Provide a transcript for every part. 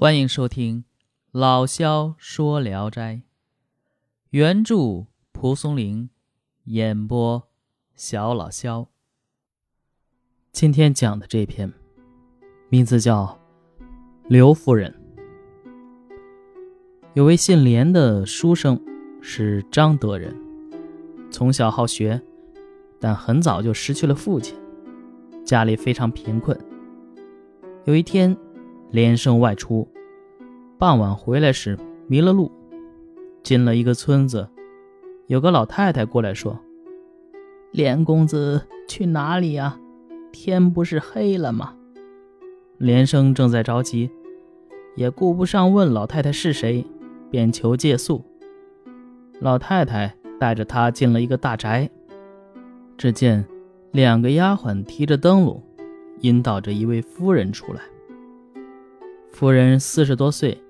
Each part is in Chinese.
欢迎收听《老萧说聊斋》，原著蒲松龄，演播小老萧。今天讲的这篇，名字叫《刘夫人》。有位姓连的书生，是张德人，从小好学，但很早就失去了父亲，家里非常贫困。有一天。连生外出，傍晚回来时迷了路，进了一个村子，有个老太太过来说：“连公子去哪里呀？天不是黑了吗？”连生正在着急，也顾不上问老太太是谁，便求借宿。老太太带着他进了一个大宅，只见两个丫鬟提着灯笼，引导着一位夫人出来。夫人四十多岁，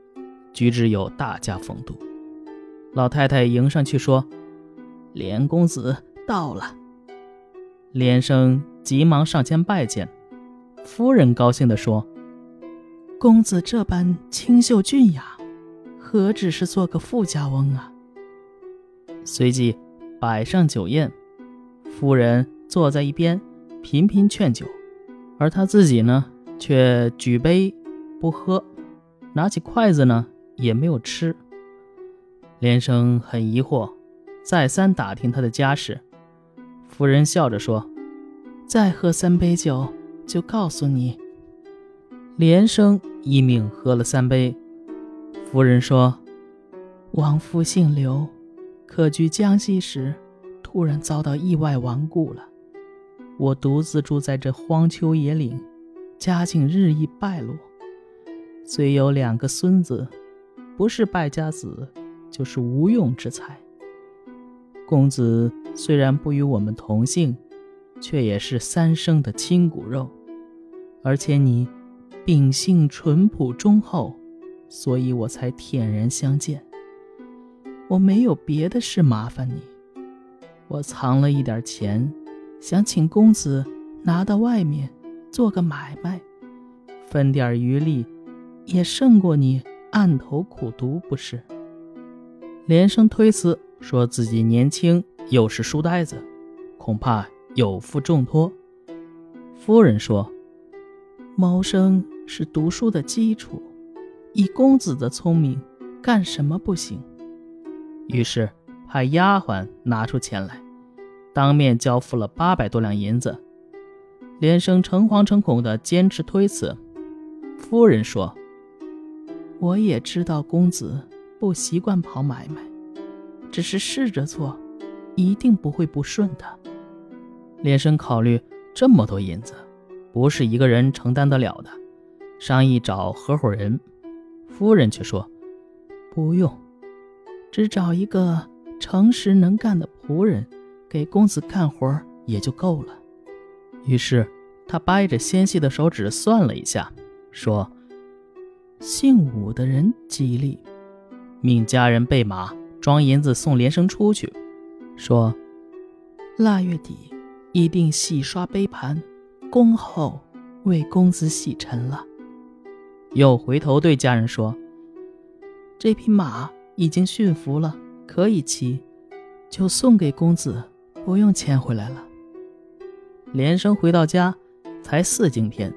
举止有大家风度。老太太迎上去说：“连公子到了。”连生急忙上前拜见。夫人高兴地说：“公子这般清秀俊雅，何止是做个富家翁啊？”随即摆上酒宴，夫人坐在一边频频劝酒，而他自己呢，却举杯。不喝，拿起筷子呢也没有吃。连生很疑惑，再三打听他的家事。夫人笑着说：“再喝三杯酒，就告诉你。”连生一命喝了三杯。夫人说：“王夫姓刘，客居江西时，突然遭到意外亡故了。我独自住在这荒丘野岭，家境日益败落。”虽有两个孙子，不是败家子，就是无用之才。公子虽然不与我们同姓，却也是三生的亲骨肉，而且你秉性淳朴忠厚，所以我才舔然相见。我没有别的事麻烦你，我藏了一点钱，想请公子拿到外面做个买卖，分点余利。也胜过你暗头苦读，不是？连生推辞，说自己年轻，又是书呆子，恐怕有负重托。夫人说：“谋生是读书的基础，以公子的聪明，干什么不行？”于是派丫鬟拿出钱来，当面交付了八百多两银子。连生诚惶诚恐地坚持推辞。夫人说。我也知道公子不习惯跑买卖，只是试着做，一定不会不顺的。连生考虑这么多银子，不是一个人承担得了的，商议找合伙人。夫人却说：“不用，只找一个诚实能干的仆人给公子干活也就够了。”于是他掰着纤细的手指算了一下，说。姓武的人激励，命家人备马装银子送连生出去，说：“腊月底一定洗刷杯盘，恭候为公子洗尘了。”又回头对家人说：“这匹马已经驯服了，可以骑，就送给公子，不用牵回来了。”连生回到家，才四更天，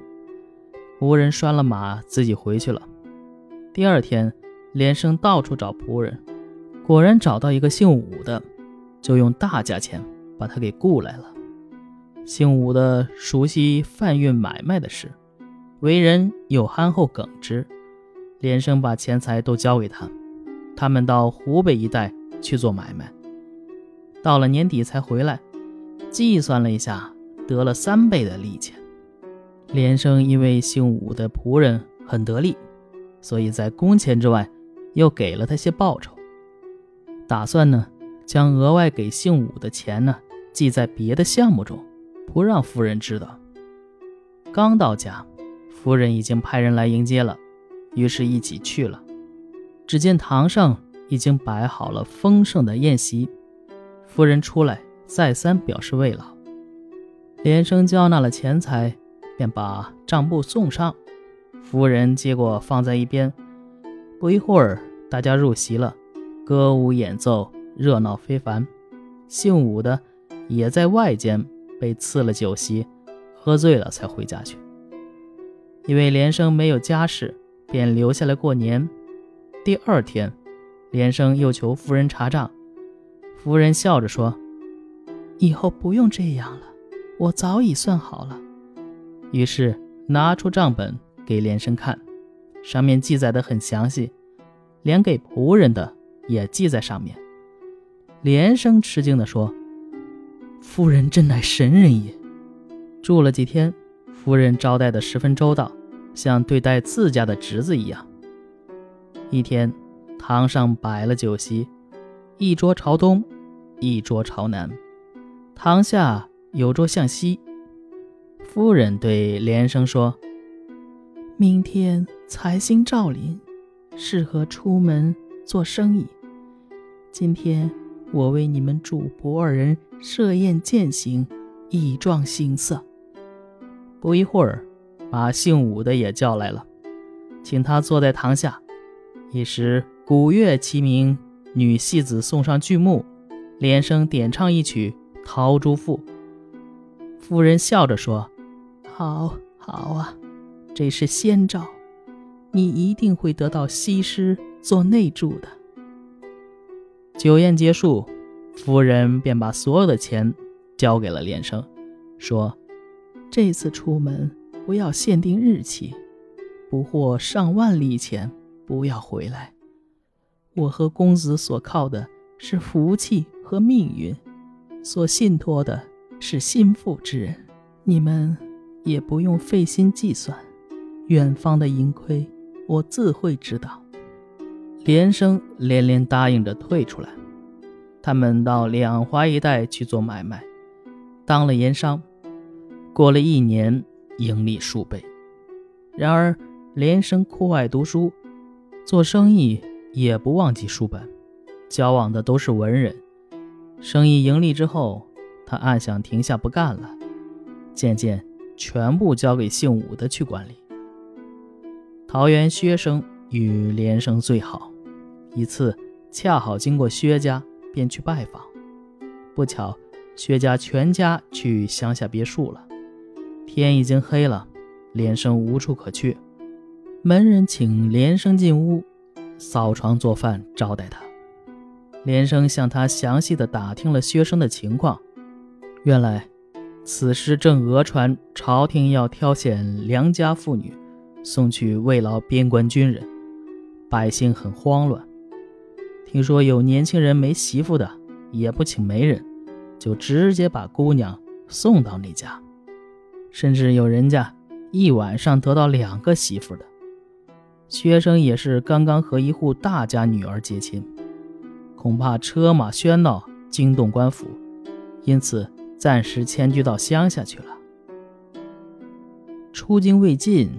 无人拴了马，自己回去了。第二天，连生到处找仆人，果然找到一个姓武的，就用大价钱把他给雇来了。姓武的熟悉贩运买卖的事，为人又憨厚耿直。连生把钱财都交给他，他们到湖北一带去做买卖，到了年底才回来，计算了一下，得了三倍的利钱。连生因为姓武的仆人很得力。所以在工钱之外，又给了他些报酬，打算呢将额外给姓武的钱呢记在别的项目中，不让夫人知道。刚到家，夫人已经派人来迎接了，于是一起去了。只见堂上已经摆好了丰盛的宴席，夫人出来再三表示慰劳。连声交纳了钱财，便把账簿送上。夫人接过放在一边。不一会儿，大家入席了，歌舞演奏，热闹非凡。姓武的也在外间被赐了酒席，喝醉了才回家去。因为连生没有家事，便留下来过年。第二天，连生又求夫人查账，夫人笑着说：“以后不用这样了，我早已算好了。”于是拿出账本给连生看。上面记载的很详细，连给仆人的也记在上面。连生吃惊地说：“夫人真乃神人也。”住了几天，夫人招待的十分周到，像对待自家的侄子一样。一天，堂上摆了酒席，一桌朝东，一桌朝南，堂下有桌向西。夫人对连生说。明天财星照临，适合出门做生意。今天我为你们主仆二人设宴饯行，以壮行色。不一会儿，把姓武的也叫来了，请他坐在堂下。一时鼓乐齐鸣，女戏子送上剧目，连声点唱一曲《陶朱赋》。夫人笑着说：“好，好啊。”这是先兆，你一定会得到西施做内助的。酒宴结束，夫人便把所有的钱交给了连生，说：“这次出门不要限定日期，不获上万里钱不要回来。我和公子所靠的是福气和命运，所信托的是心腹之人，你们也不用费心计算。”远方的盈亏，我自会知道。连生连连答应着退出来。他们到两淮一带去做买卖，当了盐商，过了一年，盈利数倍。然而连生酷爱读书，做生意也不忘记书本，交往的都是文人。生意盈利之后，他暗想停下不干了，渐渐全部交给姓武的去管理。桃园薛生与连生最好，一次恰好经过薛家，便去拜访。不巧，薛家全家去乡下别墅了。天已经黑了，连生无处可去。门人请连生进屋，扫床做饭招待他。连生向他详细的打听了薛生的情况。原来，此时正讹传朝廷要挑选良家妇女。送去慰劳边关军人，百姓很慌乱。听说有年轻人没媳妇的，也不请媒人，就直接把姑娘送到那家。甚至有人家一晚上得到两个媳妇的。薛生也是刚刚和一户大家女儿结亲，恐怕车马喧闹惊动官府，因此暂时迁居到乡下去了。出京未尽。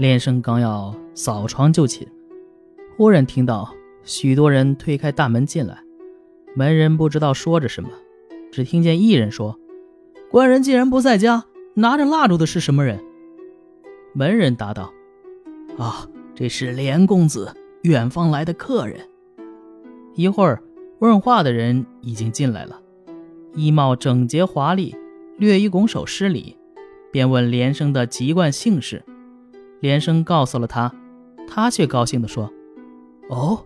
连生刚要扫床就寝，忽然听到许多人推开大门进来。门人不知道说着什么，只听见一人说：“官人既然不在家，拿着蜡烛的是什么人？”门人答道：“啊，这是连公子远方来的客人。”一会儿，问话的人已经进来了，衣帽整洁华丽，略一拱手施礼，便问连生的籍贯姓氏。连生告诉了他，他却高兴地说：“哦，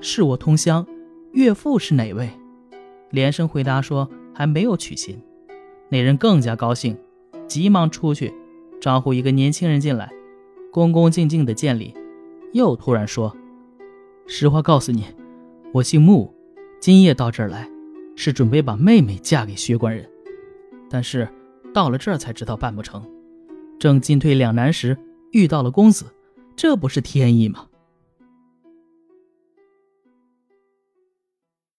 是我同乡，岳父是哪位？”连生回答说：“还没有娶亲。”那人更加高兴，急忙出去招呼一个年轻人进来，恭恭敬敬地见礼，又突然说：“实话告诉你，我姓穆，今夜到这儿来，是准备把妹妹嫁给薛官人，但是到了这儿才知道办不成，正进退两难时。”遇到了公子，这不是天意吗？